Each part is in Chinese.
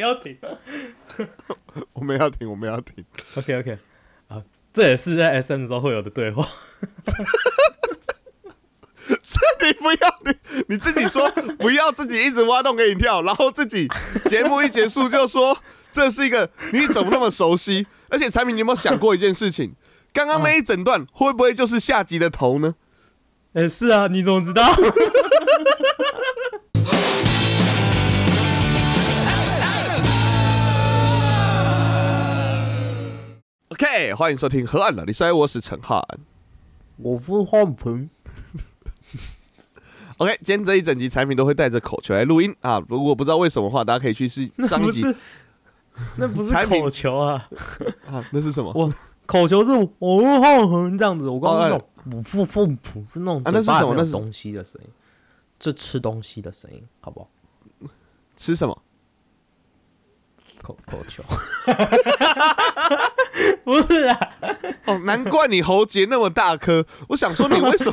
不要停。我们要停，我们要停。OK OK，啊，这也是在 SM 的时候会有的对话。这你不要你你自己说不要自己一直挖洞给你跳，然后自己节目一结束就说这是一个你怎么那么熟悉？而且产品，你有没有想过一件事情？刚刚那一整段会不会就是下集的头呢？哎、是啊，你怎么知道？OK，欢迎收听河岸了，你摔我是陈汉。我不换盆。OK，今天这一整集产品都会带着口球来录音啊。如果不知道为什么的话，大家可以去试上一集，那不是口球啊，啊，那是什么？我口球是我不换盆这样子。我刚刚哦那种噗噗噗噗是那种啊那是什么那是东西的声音，这吃东西的声音，好不好？吃什么？口口球，不是啊，哦，难怪你喉结那么大颗。我想说，你 为什么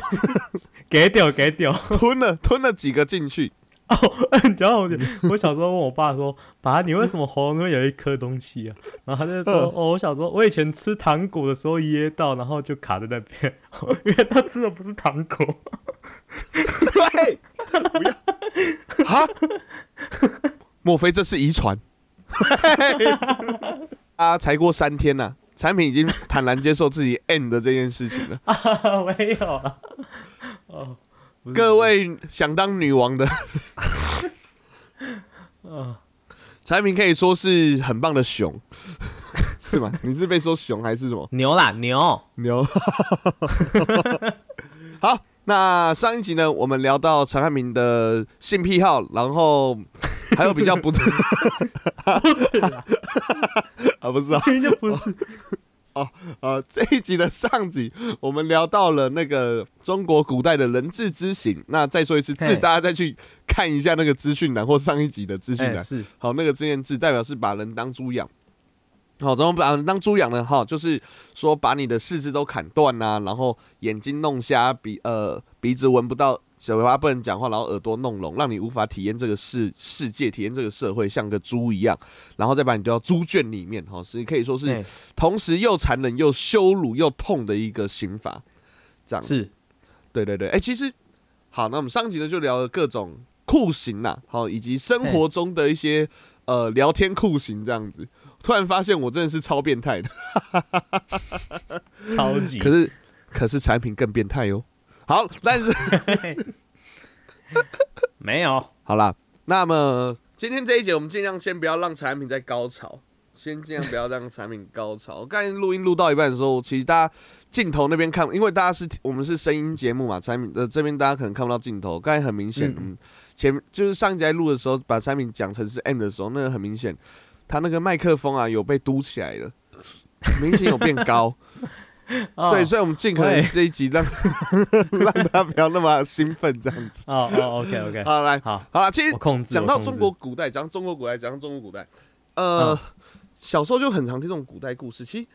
给掉给掉。吞了吞了几个进去？哦，讲到我，我小时候问我爸说：“爸，你为什么喉咙那边有一颗东西啊？”然后他就说：“嗯哦，我小时候我以前吃糖果的时候噎到，然后就卡在那边，因为他吃的不是糖果。对，不要哈？莫非这是遗传？啊，才过三天呐、产品已经坦然接受自己 end 的这件事情了。”没有啊。哦，各，位想当女王的嗯，产品可以说是很棒的熊，是吗？你是被说熊还是什么牛啦牛，牛？好，那上一集呢，我们聊到陈汉明的性癖好，然后还有比较不不是啦，啊，不是啊，明明就不是。哦呃，这一集的上集，我们聊到了那个中国古代的人质之刑。那再说一次，嘿字大家再去看一下那个资讯栏或上一集的资讯哎，栏。是好，那个字眼字代表是把人当猪养。好，怎么把人当猪养呢？哈，就是说把你的四肢都砍断呐、然后眼睛弄瞎，鼻呃鼻子闻不到，嘴巴不能讲话，然后耳朵弄聋，让你无法体验这个世世界，体验这个社会，像个猪一样，然后再把你丢到猪圈里面。哈，是可以说是哎同时又残忍又羞辱又痛的一个刑罚。这样子是，对对对，哎、其实好，那我们上集呢就聊了各种酷刑呐，好，以及生活中的一些呃聊天酷刑这样子。突然发现我真的是超变态的，超级。可是可是产品更变态哟。好，但是 没有，好啦，那么今天这一节我们尽量先不要让产品在高潮，先尽量不要让产品高潮。我刚才录音录到一半的时候，其实大家镜头那边看，因为大家是我们是声音节目嘛，产品呃这边大家可能看不到镜头。刚才很明显，嗯嗯，前就是上一集在录的时候，把产品讲成是 M 的时候，那个很明显，他那个麦克风啊有被嘟起来了，明显有变高。哦对，所以我们尽可能这一集让 让他不要那么兴奋这样子。哦哦，OK OK，好，来，好，好了，其实。讲到中国古代，讲中国古代，讲到中国古代，呃，嗯小时候就很常听这种古代故事。其实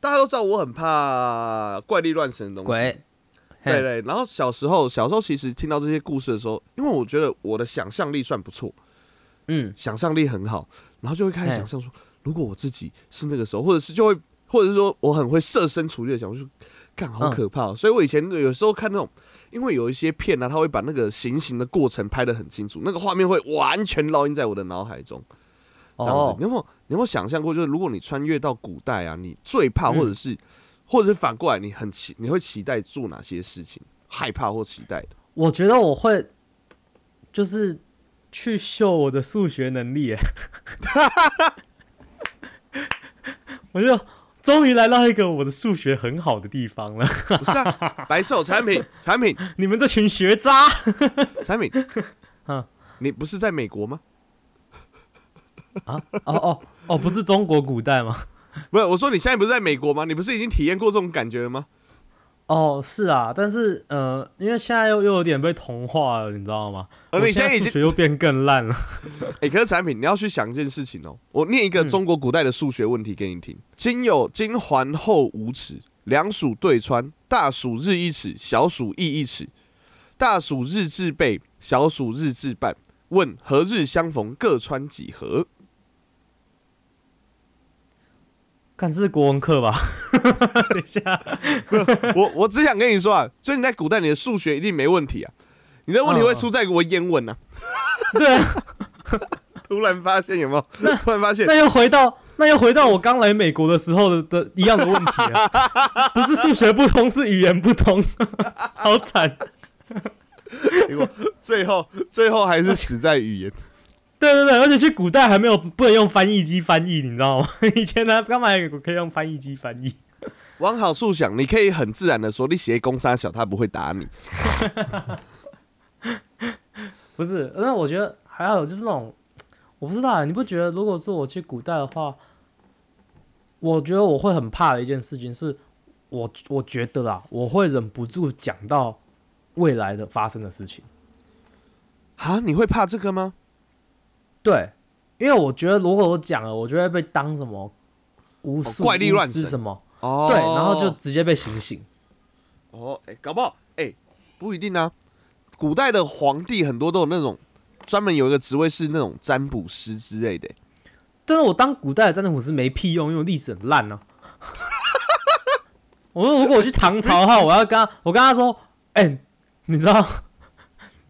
大家都知道，我很怕怪力乱神的东西。对对。然后小时候，小时候其实听到这些故事的时候，因为我觉得我的想象力算不错，嗯，想象力很好，然后就会开始想象说，如果我自己是那个时候，或者是就会，或者是说我很会设身处地的想，我就看好嗯可怕、哦。所以我以前有时候看那种。因为有一些片呢、啊，他会把那个行刑的过程拍得很清楚，那个画面会完全烙印在我的脑海中。这样子，哦你，有没有你有没有想象过，就是如果你穿越到古代啊，你最怕嗯或者是、或者是反过来，你很期你会期待做哪些事情？害怕或期待的？我觉得我会就是去秀我的数学能力，我就终于来到一个我的数学很好的地方了。不是啊，白瘦产品产品你们这群学渣，产品嗯，你不是在美国吗？啊，哦哦哦，不是中国古代吗？不是，我说你现在不是在美国吗？你不是已经体验过这种感觉了吗？哦，是啊，但是呃，因为现在又又有点被同化了，你知道吗？而我你现在已经数学又变更烂了。哎、可是产品，你要去想一件事情哦。我念一个嗯中国古代的数学问题给你听：今有今环后五尺，两鼠对穿，大鼠日一尺，小鼠亦一尺，大鼠日至背，小鼠日至半。问何日相逢，各穿几何？看这是国文课吧？等一下，我我只想跟你说啊，所以你在古代你的数学一定没问题啊，你的问题会出在文言文啊。对啊，突然发现有没有？突然发现那又回到那又回到我刚来美国的时候的的一样的问题啊，不是数学不通，是语言不通，好惨。结果最后最后还是死在语言。对对对，而且去古代还没有不能用翻译机翻译，你知道吗？以前呢，干嘛可以用翻译机翻译？往好处想，你可以很自然的说，你写公三小，他不会打你。不是，那我觉得还有就是那种，我不知道，你不觉得如果是我去古代的话，我觉得我会很怕的一件事情是，我我觉得啦，我会忍不住讲到未来的发生的事情。啊，你会怕这个吗？对，因为我觉得如果我讲了，我就会被当什么巫术、怪力乱神神什么，哦对，然后就直接被醒醒。哦，哎、搞不好，哎、不一定啊。古代的皇帝很多都有那种专门有一个职位是那种占卜师之类的、但是我当古代的占卜师没屁用，因为历史很烂呢、我说如果我去唐朝的话，我要跟他，我跟他说，哎、你知道，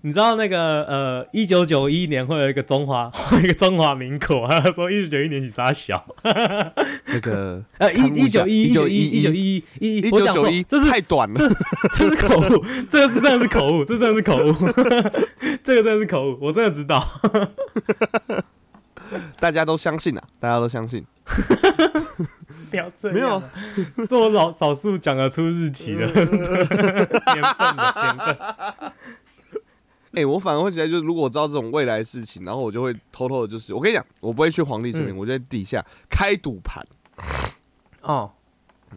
你知道那个呃，一九九一年会有一个中华，会 有一个中华民国，他说一九九一年起啥小，那个 呃，一一九一一九一一九一一一一我讲错九九一，，这是太短了。这是口误，这个是真的是口误，这真的是口误，这个真的是口误，我真的知道。大家都相信啊，大家都相信。不要这样，没有啊，这我少少数讲得出日期的年份的年份。哎、我反而会觉得，就是如果我知道这种未来的事情，然后我就会偷偷的，就是我跟你讲，我不会去皇帝这边，嗯我就在底下开赌盘哦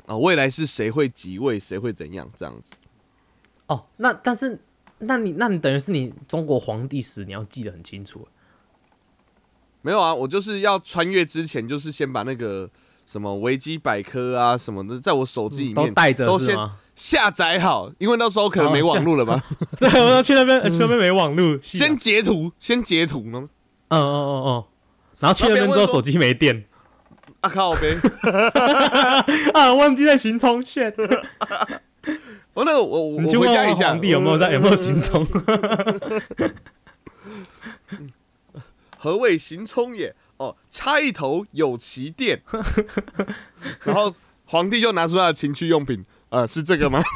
啊，未来是谁会即位，谁会怎样这样子。哦，那但是那你那你等于是你中国皇帝史你要记得很清楚。没有啊，我就是要穿越之前，就是先把那个什么维基百科啊什么的，在我手机里面都带着都先？下载好，因为那时候可能没网络了嘛。对，我要去那边，呃去那边没网路，是啊先截图，先截图呢。嗯嗯嗯嗯，然后去那边之后手机没电 啊靠呗！啊，忘记在行充线。我那个我我回家一下，问皇帝有没有在有没有行充？何谓行充也？哦，插一头有其电。然后皇帝就拿出他的情趣用品，呃，是这个吗？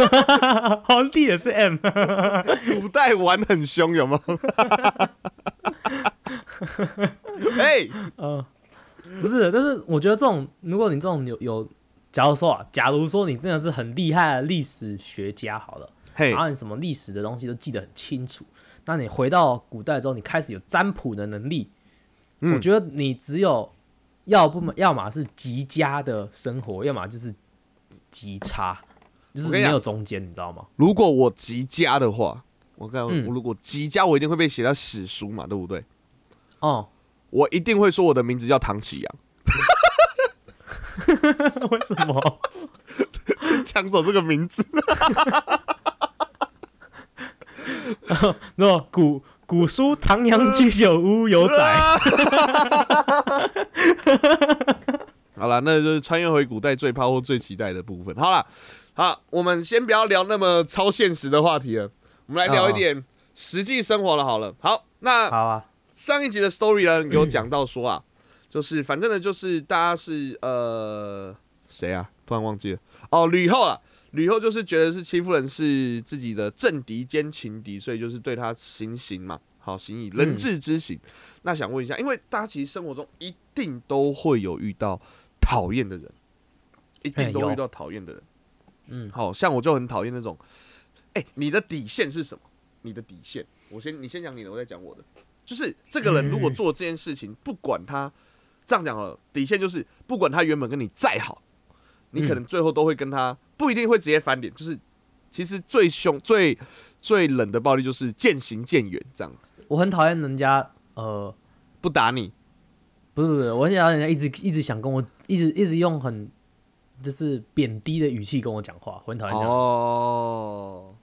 皇帝也是 M，古代玩很凶，有吗？哎，嗯，不是，但是我觉得这种，如果你这种有有，假如说啊，假如说你真的是很厉害的历史学家，好了，嘿然，后你什么历史的东西都记得很清楚，那你回到古代之后，你开始有占卜的能力，嗯我觉得你只有要不么，要么是极佳的生活，要么就是极差，就是没有中间，你知道吗？如果我极佳的话，我告诉你，嗯我如果极佳，我一定会被写到史书嘛，对不对？哦，我一定会说我的名字叫唐启阳，为什么？抢走这个名字。那种古古书唐阳居酒屋有载，好了，那就是穿越回古代最怕或最期待的部分。好了，好，我们先不要聊那么超现实的话题了，我们来聊一点实际生活了。好了，好，那好啊，上一集的 story 呢有讲到说啊，就是反正呢就是大家是呃谁啊，突然忘记了哦，吕后啊，吕后就是觉得是戚夫人是自己的政敌兼情敌，所以就是对她行刑嘛，好行以人质之刑。那想问一下，因为大家其实生活中一定都会有遇到讨厌的人，一定都遇到讨厌的人。嗯，好像我就很讨厌那种，哎、你的底线是什么？你的底线，我先你先讲你的，我再讲我的。就是这个人如果做这件事情，不管他这样讲好了，底线就是不管他原本跟你再好，你可能最后都会跟他不一定会直接翻脸，就是其实最凶、最最冷的暴力就是渐行渐远这样子，我很讨厌人家，呃，不打你，不是不是，我很讨厌人家一直一直想跟我，一直一直用很就是贬低的语气跟我讲话，我很讨厌这样，哦，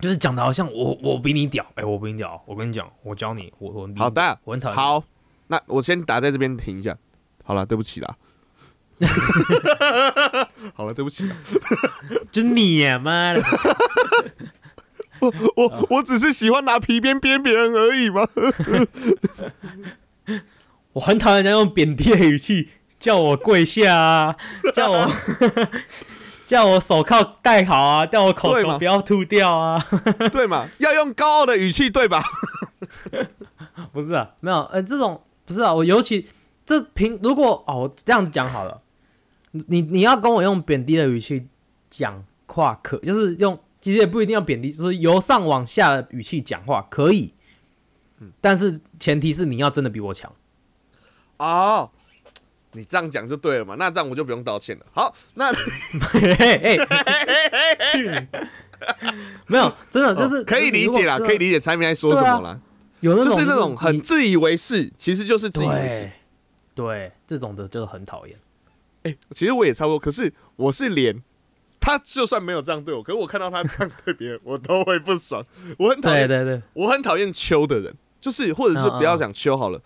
就是讲的好像我我比你屌，哎、我比你屌，我跟你讲，我教你，我我好的我很讨厌，好，那我先打在这边停一下。好了，对不起啦。好了，对不起啊，就你呀妈的！我我我只是喜欢拿皮鞭鞭别人而已嘛。我很讨厌人家用贬低的语气叫我跪下啊，叫我 叫我手铐戴好啊，叫我口对嘛头不要吐掉啊。对嘛？要用高傲的语气，对吧？不是啊，没有，呃，这种不是啊，我尤其这平如果哦，我这样子讲好了，你你你要跟我用贬低的语气讲话可，就是用其实也不一定要贬低，就是由上往下的语气讲话可以，但是前提是你要真的比我强。哦，你这样讲就对了嘛。那这样我就不用道歉了。好，那 没有，真的就是、哦可以理解啦，可以理理解产品在说什么啦，有那种就是那种很自以为是，其实就是自以为是对。对这种的就很讨厌。哎、其实我也差不多，可是我是连他就算没有这样对我，可是我看到他这样对别人，我都会不爽。我很讨厌，对对对，我很讨厌秋的人，就是或者是不要讲秋好了，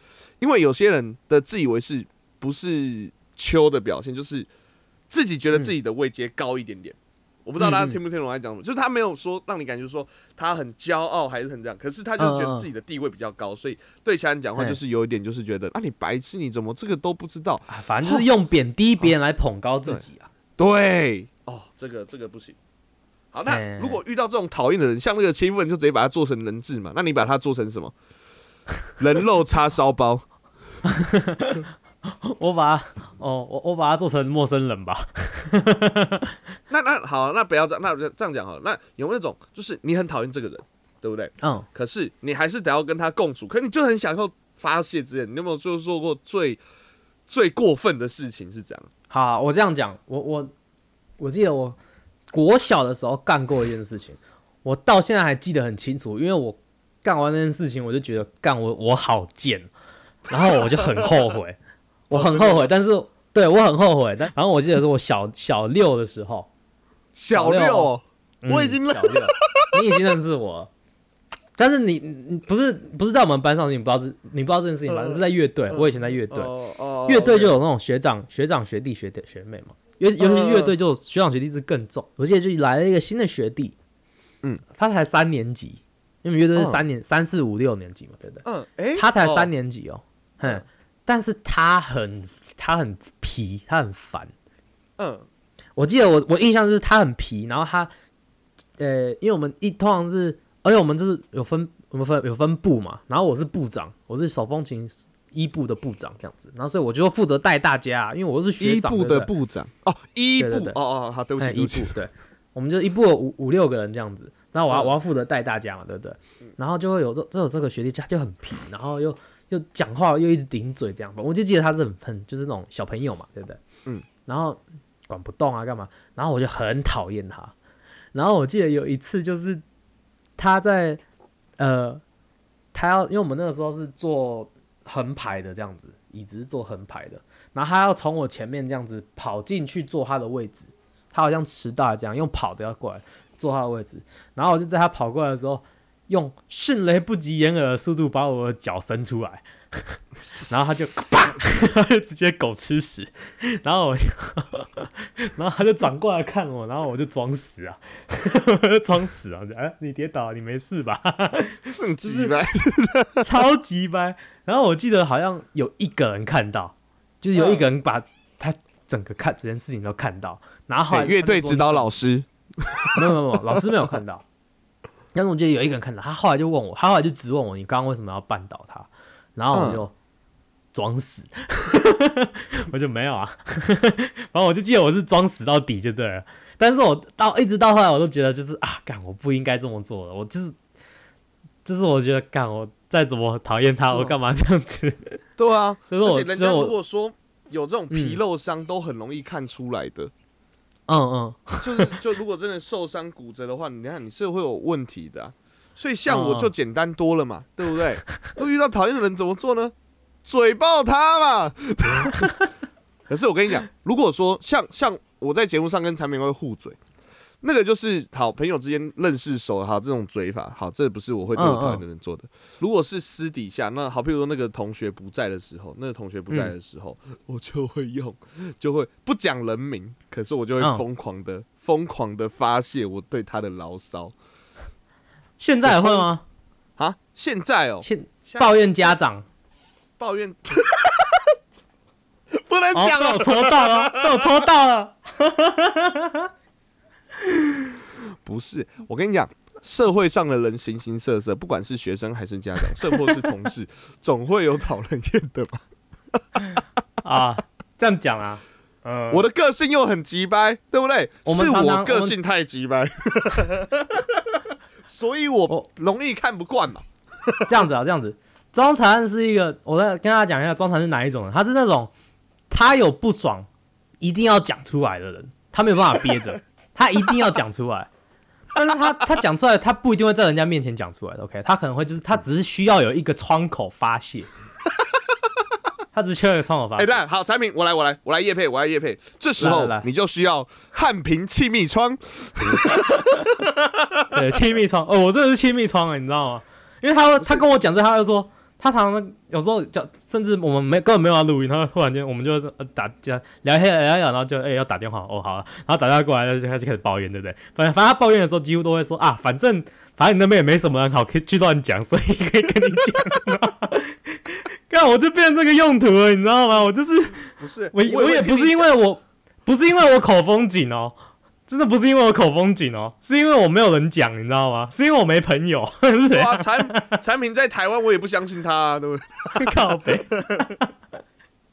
因为有些人的自以为是不是秋的表现，就是自己觉得自己的位阶高一点点。我不知道大家听不听懂我在讲什么，就是他没有说让你感觉说他很骄傲还是很这样，可是他就觉得自己的地位比较高，所以对其他人讲话嗯就是有一点就是觉得啊你白痴你怎么这个都不知道？啊，反正就是用贬低别人来捧高自己啊。对，哦，这个这个不行。好，那哎如果遇到这种讨厌的人，像那个欺负人，就直接把他做成人质嘛？那你把他做成什么？人肉叉烧包？我把它哦，我我把它做成陌生人吧。那那好，那不要这样，那这样讲好了。那有没有那种，就是你很讨厌这个人，对不对？嗯，可是你还是得要跟他共处，可你就很享受发泄之类。你有没有就做过最最过分的事情是这样？好，我这样讲，我我我记得我国小的时候干过一件事情，我到现在还记得很清楚，因为我干完那件事情，我就觉得干我我好贱，然后我就很后悔，我很后悔，但是对我很后悔，但然后我记得是我小小六的时候，小六、六哦，嗯我已经小六，你已经认识我了。但是你你不是不是在我们班上，你不知道这你不知道这件事情反正是在乐队，嗯我以前在乐队，乐队就有那种学长、学长、学弟、学弟、学妹嘛，尤尤其乐队就学长学弟是更重。我记得就来了一个新的学弟，嗯，他才三年级，因为乐队是嗯三年、三四五六年级嘛，对不对？嗯，哎、他才三哦年级哦，哼嗯，但是他很他很皮，他很烦。嗯。我记得我我印象就是他很皮，然后他呃，因为我们一通常是，而且我们就是有分我们分有分部嘛，然后我是部长，我是手风琴一部的部长这样子，然后所以我就负责带大家，因为我是学长的部长。哦，一部哦哦，好，对不起，哎，一部对，我们就一部五五六个人这样子，那我要、嗯。我要负责带大家嘛，对不对？然后就会有这这有这个学弟，他就很皮，然后又又讲话又一直顶嘴这样吧，我就记得他是很很就是那种小朋友嘛，对不对？嗯，然后管不动啊干嘛，然后我就很讨厌他，然后我记得有一次就是他在呃，他要因为我们那个时候是坐横排的这样子，椅子是坐横排的，然后他要从我前面这样子跑进去坐他的位置，他好像迟到这样，用跑的要过来坐他的位置，然后我就在他跑过来的时候，用迅雷不及掩耳的速度把我的脚伸出来，然后他就啪，他 就直接狗吃屎，然后我就，然后他就转过来看我，然后我就装死啊，我就装死啊，哎、你跌倒了，你没事吧？这么鸡掰，超级掰。然后我记得好像有一个人看到，就是有一个人把他整个看这件事情都看到，然后乐队指导老。老师，没有没有没有，老师没有看到。但是我记得有一个人看到，他后来就问我，他后来就质问我，你刚刚为什么要绊倒他？然后我就装死，我就没有啊。反正我就记得我是装死到底就对了。但是我到一直到后来，我都觉得就是啊，干我不应该这么做的。我就是就是我觉得干我再怎么讨厌他，我干嘛这样子？对啊，所以说我而且人家所以我如果说有这种皮肉伤，都很容易看出来的。嗯嗯嗯，就是就如果真的受伤骨折的话，你看你是会有问题的啊、所以像我就简单多了嘛，对不对？那遇到讨厌的人怎么做呢？嘴爆他嘛。可是我跟你讲，如果说像像我在节目上跟产品会互嘴，那个就是好朋友之间认识熟了，好这种嘴法，好这不是我会对我讨厌的人做的。如果是私底下，那好，譬如说那个同学不在的时候，那个同学不在的时候，我就会用，就会不讲人名，可是我就会嗯疯狂的、疯狂的发泄我对他的牢骚。现在也会吗？啊！现在哦，现现抱怨家长，抱怨，不能哦，讲哦被我，戳到了，被我戳到了。不是，我跟你讲。社会上的人形形色色，不管是学生还是家长，甚或是同事，总会有讨人厌的吧？啊，这样讲啊，呃，我的个性又很急掰，对不对？是我个性太急掰，所以我我容易看不惯嘛。这样子啊，这样子。庄才安是一个，我再跟大家讲一下，庄才是哪一种人？他是那种他有不爽一定要讲出来的人，他没有办法憋着，他一定要讲出来。但是他他讲出来，他不一定会在人家面前讲出来的。OK，他可能会就是他只是需要有一个窗口发泄，他只是需要一个窗口发哎，泄。那好，产品我来，我来，我来叶配，我来叶配。这时候你就需要汉平气密窗，对，气密窗哦，我真的是气密窗啊，你知道吗？因为他会他跟我讲这，他就说他常常有时候叫，甚至我们没根本没有要录音，他会忽然间我们就呃打讲聊一下聊一聊，然后就哎、要打电话哦好了，然后打电话过来就开始开始抱怨，对不对？反正反正他抱怨的时候几乎都会说啊，反正反正你那边也没什么人好可以去乱讲，所以可以跟你讲。看我就变成这个用途了，你知道吗？我就是不是我我也不是因为我不是因为我口风紧哦，真的不是因为我口风紧哦，是因为我没有人讲，你知道吗？是因为我没朋友，是哇，产产品在台湾我也不相信他，啊，对不对？靠背，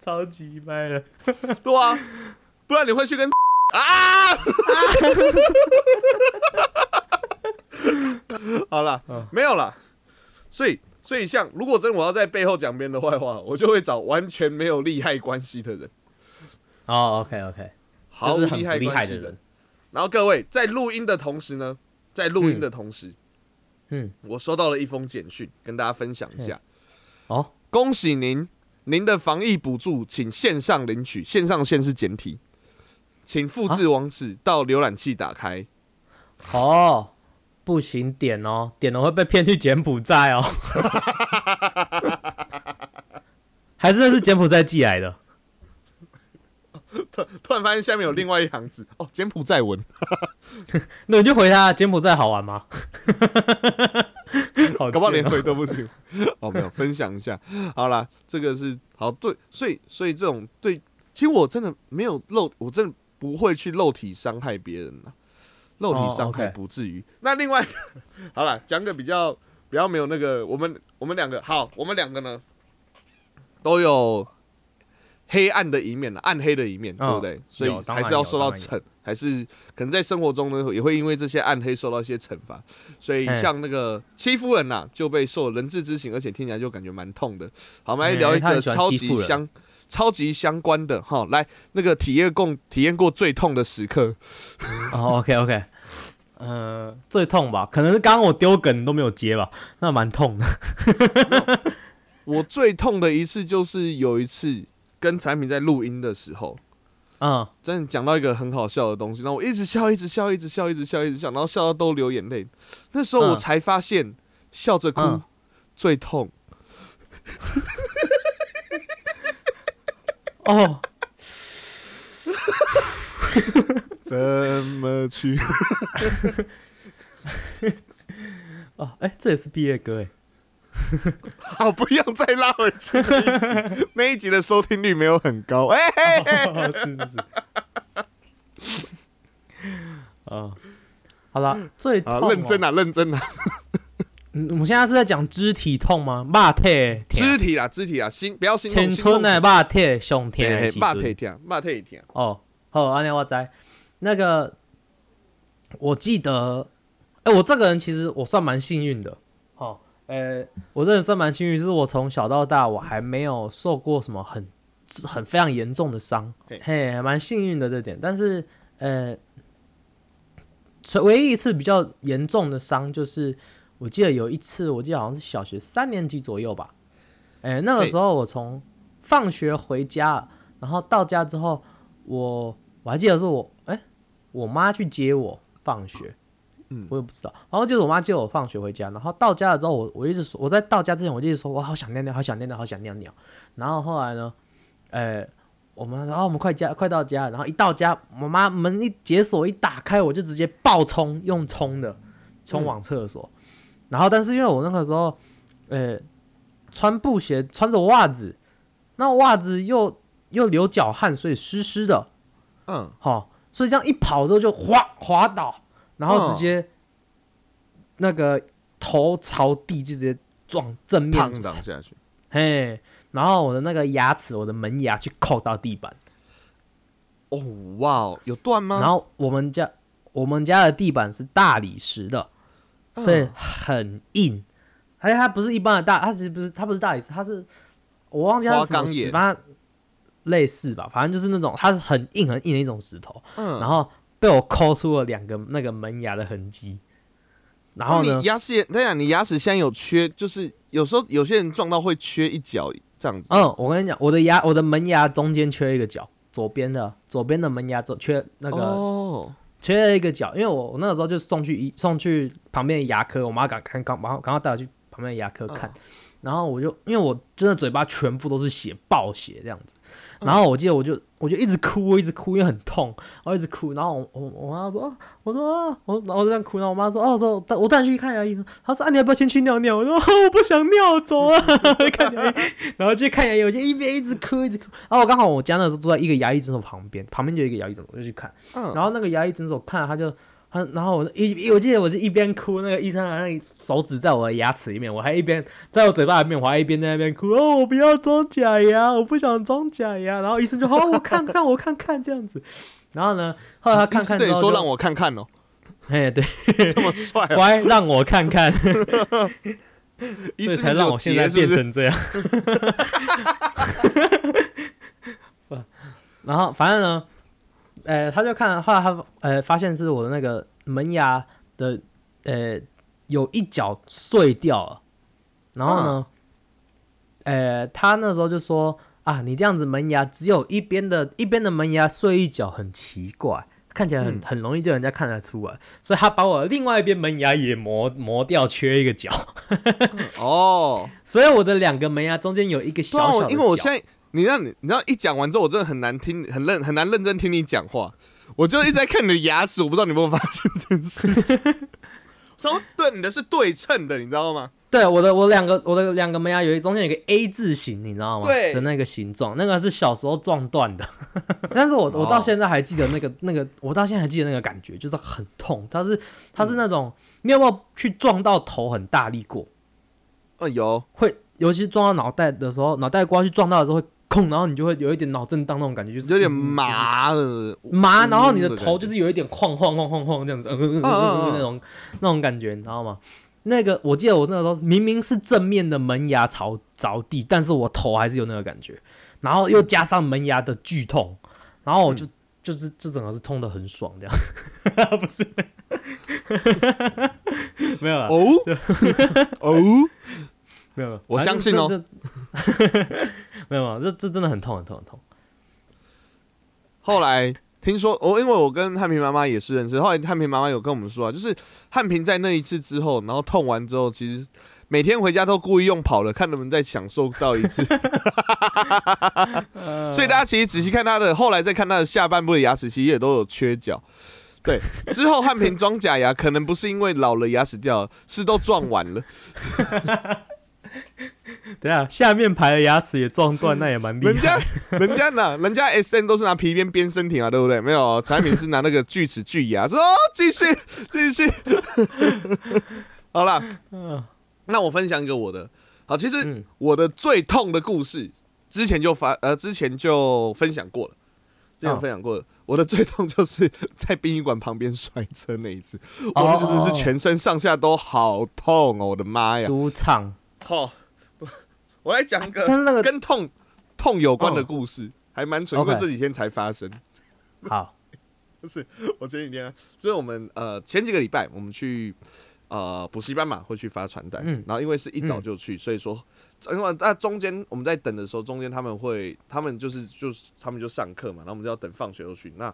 超级掰了。对啊，不然你会去跟 啊？好了嗯，没有了。所以，所以像如果真的我要在背后讲别人的坏话，我就会找完全没有利害关系的人，哦，OK OK，毫无就是很利害厉害的。人。然后各位在录音的同时呢，在录音的同时，嗯，我收到了一封简讯，跟大家分享一下。哦，恭喜您，您的防疫补助请线上领取，线上线是简体，请复制网址到浏览器打开。哦，不行，点哦，点了会被骗去柬埔寨哦。还是那是柬埔寨寄来的？突突然发现下面有另外一行字，哦，柬埔寨文。那你就回他，柬埔寨好玩吗？好搞不好连回都不行。哦，没有，分享一下。好啦，这个是好对，所以所以这种对，其实我真的没有肉，我真的不会去肉体伤害别人呐，肉体伤害不至于。那另外，好了，讲个比较比较没有那个，我们我们两个好，我们两个呢都有黑暗的一面暗黑的一面，嗯对不对？所以还是要受到惩，还是可能在生活中呢，也会因为这些暗黑受到一些惩罚。所以像那个戚夫人呐、就被受人质之刑，而且听起来就感觉蛮痛的。好，我们来聊一个超级相、超级相关的哈。来，那个体验共体验过最痛的时刻，哦，OK OK，呃，最痛吧，可能是刚刚我丢梗都没有接吧，那蛮痛的。我最痛的一次就是有一次跟产品在录音的时候，嗯，真的讲到一个很好笑的东西，然后我一直笑，一直笑，一直笑，一直笑，一直笑，然后笑到都流眼泪。那时候我嗯才发现，笑着哭嗯最痛。哦，怎么去？哦，哎、这也是毕业歌哎。好，不要再拉回去那一集，那一集的收听率没有很高。哎、嘿嘿哦，是是是。哦，好了，最痛、好，认真。啊，认真啊，嗯，我们现在是在讲肢体痛吗？肉体肢体啊，肢体啊，心不要心痛，青春的肉体上嘿天的嘿时阵肉体疼，肉体疼。哦，好，阿尼我知。那个，我记得，哎、我这个人其实我算蛮幸运的。哦，呃、我真的算蛮幸运，就是我从小到大我还没有受过什么很很非常严重的伤，嘿蛮幸运的这点。但是，呃，唯一一次比较严重的伤，就是我记得有一次，我记得好像是小学三年级左右吧。哎、那个时候我从放学回家，然后到家之后，我我还记得是我哎、我妈去接我，放学，嗯我也不知道。然后就是我妈接我放学回家，然后到家了之后，我我一直说我在到家之前我就一直说我好想尿尿，好想尿尿，好想尿尿。然后后来呢，呃，我们说哦我们快家快到家，然后一到家，我妈门一解锁一打开，我就直接爆冲，用冲的冲往厕所。然后但是因为我那个时候，呃，穿布鞋穿着袜子，那袜子又又流脚汗，所以湿湿的。嗯，好，所以这样一跑之后就滑滑倒，然后直接那个头朝地就直接撞正面胖挡下去。嘿，然后我的那个牙齿，我的门牙去扣到地板，哦，哇哦，有断吗？然后我们家我们家的地板是大理石的，所以嗯很硬，而且它不是一般的大，它其实不是它不是大理石，它是我忘记它是什么反正类似吧，反正就是那种它是很硬很硬的一种石头，嗯，然后被我抠出了两个那个门牙的痕迹。然后呢你，牙齿也，对呀，你牙齿现在有缺，就是有时候有些人撞到会缺一角这样子。嗯，我跟你讲，我的牙，我的门牙中间缺一个角，左边的左边的门牙中缺那个、哦，缺了一个角，因为我我那个时候就送去医送去旁边的牙科，我妈赶赶赶然后赶快带我去旁边牙科看，然后我就因为我真的嘴巴全部都是血，爆血这样子，然后我记得我就我就一直哭，我一直哭，因为很痛，然后一直哭，然后我我我妈说，啊我说啊，我然后我就这样哭，然后我妈说，哦，我说我带你去看牙医，她说啊，你要不要先去尿尿？我说、哦我不想尿，走啊，看牙医，然后去看牙医，我就一边一直哭一直哭，然后我刚好我家那时候住在一个牙医诊所旁边，旁边就有一个牙医诊所，我就去看。嗯，然后那个牙医诊所看了他就他，然后我一我记得我就一边哭，那个医生还那个手指在我的牙齿里面，我还一边在我嘴巴里面，我还一边在那边哭，哦，我不要装假牙，我不想装假牙。然后医生就好，我看看，我看看这样子。然后呢，后来他看看之后就，对说让我看看哦，哎，对，这么帅啊，乖，让我看看，所以医生才让我现在变成这样。不 然后反正呢，呃，他就看，后来他呃发现是我的那个门牙的呃有一角碎掉了，然后呢，呃，他那时候就说啊，你这样子门牙只有一边的一边的门牙碎一角，很奇怪。看起来很嗯。很容易就人家看得出来，所以他把我另外一边门牙也磨磨掉，缺一个角。哦，所以我的两个门牙中间有一个小小的角，我因为我现在你让你你知道一讲完之后，我真的很难听，很认很难认真听你讲话，我就一直在看你的牙齿，我不知道你有没有发现这件事情。说对，你的是对称的，你知道吗？对我的我两个我的两个门牙有一中间有一个 A 字形，你知道吗？对的那个形状，那个是小时候撞断的，但是我我到哦现在还记得那个那个，我到现在还记得那个感觉，就是很痛，它是它是那种，你有没有去撞到头很大力过？嗯，有，会，尤其是撞到脑袋的时候，脑袋瓜去撞到的时候会空，然后你就会有一点脑震荡那种感觉，就是有点嗯麻的麻，然后你的嗯头就是有一点晃晃晃晃晃这样子，嗯嗯嗯嗯嗯。那种那种感觉，你知道吗？那个我记得我那个时候明明是正面的门牙朝着地，但是我头还是有那个感觉，然后又加上门牙的剧痛，然后我就、就是这整个是痛的很爽这样，不是，没有啊，哦？哦，没有，我相信哦这，没有没有，这这真的很痛很痛很痛。后来听说，我、因为我跟汉平妈妈也是认识，后来汉平妈妈有跟我们说啊，就是汉平在那一次之后，然后痛完之后，其实每天回家都故意用跑了，看能不能再享受到一次。所以大家其实仔细看他的，后来再看他的下半部的牙齿，其实也都有缺角。对，之后汉平装假牙，可能不是因为老了牙齿掉了，是都撞完了。等一下下面排的牙齿也撞断，那也蛮厉害人家。人家呢 人家 S N 都是拿皮鞭鞭身体啊，对不对？没有，产品是拿那个锯齿锯牙，说哦，继续继续。好了，嗯那我分享一个我的。好，其实嗯我的最痛的故事之前就发呃之前就分享过了，之前哦分享过了。我的最痛就是在殡仪馆旁边摔车那一次，我真的是全身上下都好痛哦，我的妈呀！舒畅，好，我来讲一个真的那个跟痛痛有关的哦故事，还蛮蠢，因为这几天才发生。好，就是我前几天啊就是我们呃前几个礼拜我们去呃补习班嘛，会去发传单，嗯然后因为是一早就去，所以说因为那中间我们在等的时候，中间他们会他们就是就是他们就上课嘛，然后我们就要等放学就去。那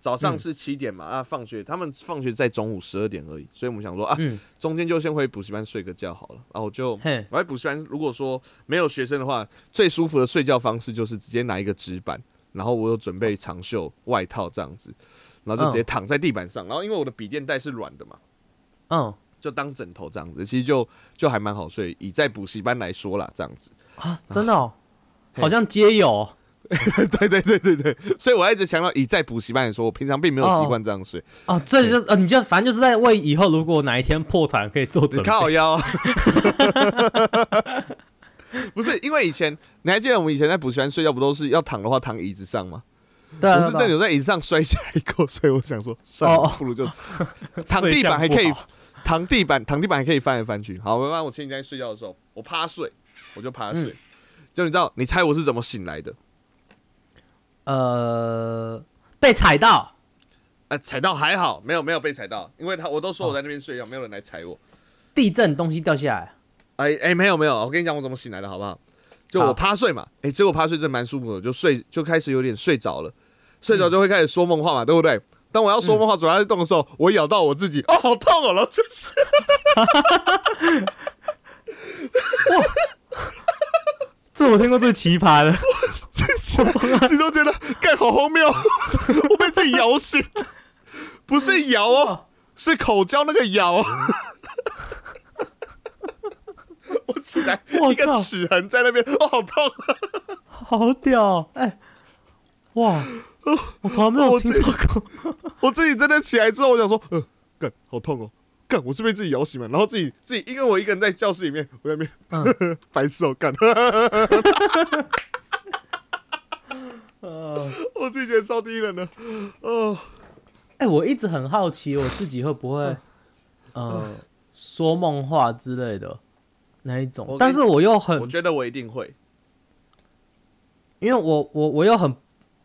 早上是七点嘛，啊，放学他们放学在中午十二点而已，所以我们想说啊，嗯，中间就先回补习班睡个觉好了。然后我就嘿，我在补习班，如果说没有学生的话，最舒服的睡觉方式就是直接拿一个纸板，然后我有准备长袖外套这样子，然后就直接躺在地板上，然后因为我的笔电袋是软的嘛，嗯就当枕头这样子，其实就就还蛮好睡。以在补习班来说啦，这样子。啊，真的哦，嘿好像皆有哦。对对对对对，所以我一直强调，以在补习班来说，我平常并没有习惯这样睡。哦，这就是呃，你就反正就是在为以后如果哪一天破产可以做你准备。靠腰。不是因为以前你还记得我们以前在补习班睡觉不都是要躺的话躺椅子上吗？对啊，我是真的对啊有在椅子上摔下一口，所以我想说算了，不如就 躺地板还可以躺地板，躺地板还可以翻来翻去。好，慢慢我前几天睡觉的时候，我趴睡，我就趴睡。嗯就你知道，你猜我是怎么醒来的？呃，被踩到。呃，踩到还好，没有没有被踩到，因为他我都说我在那边睡觉，没有人来踩我。地震东西掉下来，哎哎，没有没有，我跟你讲我怎么醒来的好不好？就我趴睡嘛，哎，结果趴睡真蛮舒服的，就睡就开始有点睡着了，睡着就会开始说梦话嘛，对不对？当我要说梦话，嘴巴在动的时候，我咬到我自己，哦，好痛哦，然后就是，这我听过最奇葩的。自己都觉得干好荒谬，我被自己咬醒，不是咬哦，是口交那个咬。我起来一个齿痕在那边，哦，好痛。好屌哇，我从来没有听说过。我自己真的起来之后，我想说，呃，干好痛哦，干我是被自己咬醒嘛，然后自己自己，因为我一个人在教室里面，我在那边、嗯。白痴哦，干，呃，我自己觉得超低能的，哦，哎、我一直很好奇，我自己会不会呃说梦话之类的那一种，但是我又很我觉得我一定会，因为我我我又很，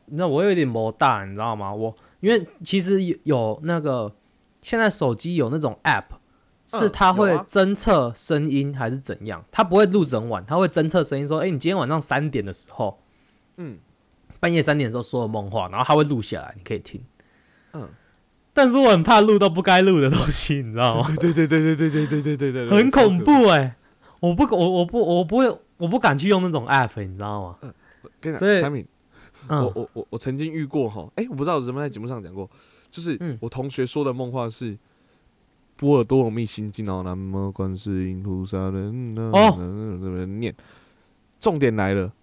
你知道我有点魔大，你知道吗？我因为其实有有那个现在手机有那种 app，是嗯它会侦测声音还是怎样？它不会录整晚，它会侦测声音，说，哎、你今天晚上三点的时候，嗯，半夜三点的时候说的梦话，然后他会录下来，你可以听。嗯，但是我很怕录到不该录的东西，你知道吗？对对对对对对对对对对对，很恐怖哎、我不我我不我不会我不敢去用那种 app，你知道吗？跟你所以讲，产品，我嗯，我我我曾经遇过哈，哎，我不知道有没有在节目上讲过，就是嗯我同学说的梦话是。波尔多罗蜜心经哦，南无观世音菩萨的哦念，重点来了，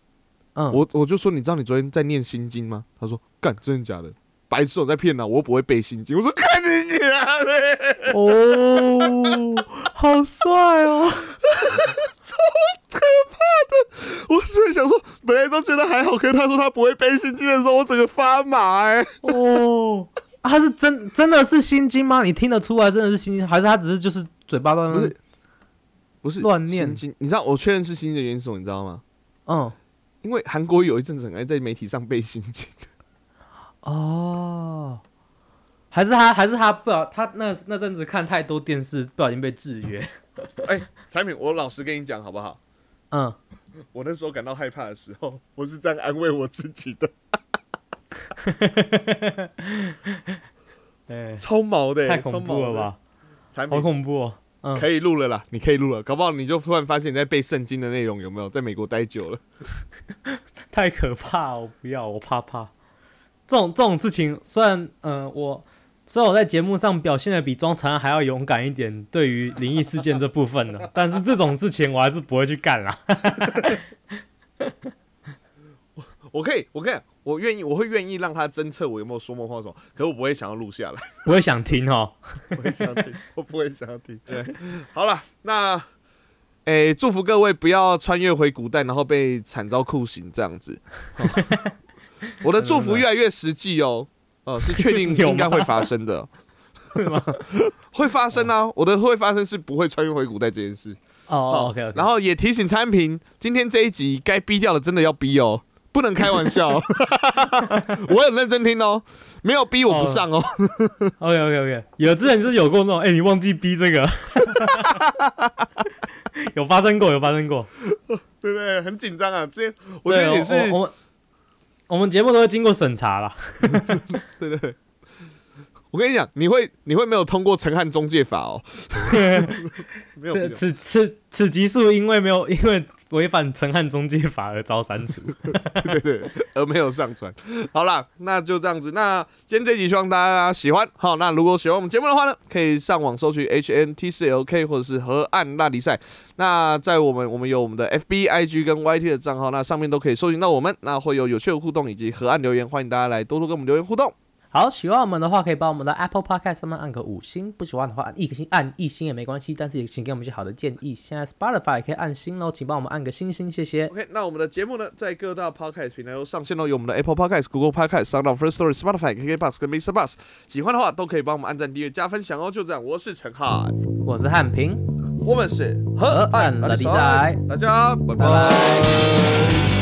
嗯，我我就说，你知道你昨天在念心经吗？他说，干，真的假的？白痴，我在骗他，我又不会背心经。我说，看你娘嘞！哦，好帅哦！超可怕的我突然想说，本来都觉得还好，可是他说他不会背心经的时候，我整个发麻哎、哦，啊他是真真的是心经吗？你听得出来真的是心经，还是他只是就是嘴巴乱乱不是？不是乱念你知道我确认是心经的原因是什么？你知道吗？嗯，因为韩国有一阵子很爱在媒体上背心经，哦，还是他还是他不他那那阵子看太多电视，不小心被制约。哎、产品，我老实跟你讲好不好？嗯，我那时候感到害怕的时候，我是这样安慰我自己的，哎，超毛的、欸，太恐怖超毛的？了吧，产品好恐怖哦。嗯，可以录了啦，你可以录了，搞不好你就突然发现你在背圣经的内容有没有？在美国待久了，太可怕了，我不要，我怕怕。这种这种事情，虽然呃，我虽然我在节目上表现的比庄长还要勇敢一点，对于灵异事件这部分呢，但是这种事情我还是不会去干啦。我我可以，我可以，我愿意，我会愿意让他侦测我有没有说梦话什么，可是我不会想要录下来，不会想听哦。不会想听，我不会想要听。对，好了，那，诶、祝福各位不要穿越回古代，然后被惨遭酷刑这样子。我的祝福越来越实际哦，哦、是确定应该会发生的，会发生啊！我的会发生是不会穿越回古代这件事。哦，OK OK。然后也提醒参评，今天这一集该逼掉的真的要逼哦，不能开玩笑哦。我很认真听哦，没有逼我不上哦。OK OK OK，有之前就是有过那种，哎、你忘记逼这个，有发生过，有发生过。对不对？很紧张啊。之前我觉对得也是，我我们我们节目都会经过审查啦。对对对。我跟你讲，你会你会没有通过陈汉中介法哦。没有，没这有此此此集数因为没有因为违反陈汉中介法而遭删除。对对，而没有上传。好啦，那就这样子。那今天这集希望大家喜欢。好，那如果喜欢我们节目的话呢，可以上网搜寻 HNT C LK 或者是河岸拉力赛。那在我们我们有我们的 FB、IG 跟 YT 的账号，那上面都可以搜寻到我们。那会有有趣的互动以及河岸留言，欢迎大家来多多跟我们留言互动。好，喜欢我们的话，可以帮我们的 Apple Podcast 上面按个五星；不喜欢的话，按一个星按一星也没关系，但是也请给我们一些好的建议。现在 Spotify 也可以按星哦，请帮我们按个星星，谢谢。OK，那我们的节目呢，在各大 Podcast 平台都上线了，有我们的 Apple Podcast、Google Podcast、Sound On、First Story、Spotify、KKBox 跟 Mr. Bus。喜欢的话都可以帮我们按赞、订阅、加分享哦。就这样，我是陈汉，我是汉平，我们是河岸拉力赛大家拜拜拜。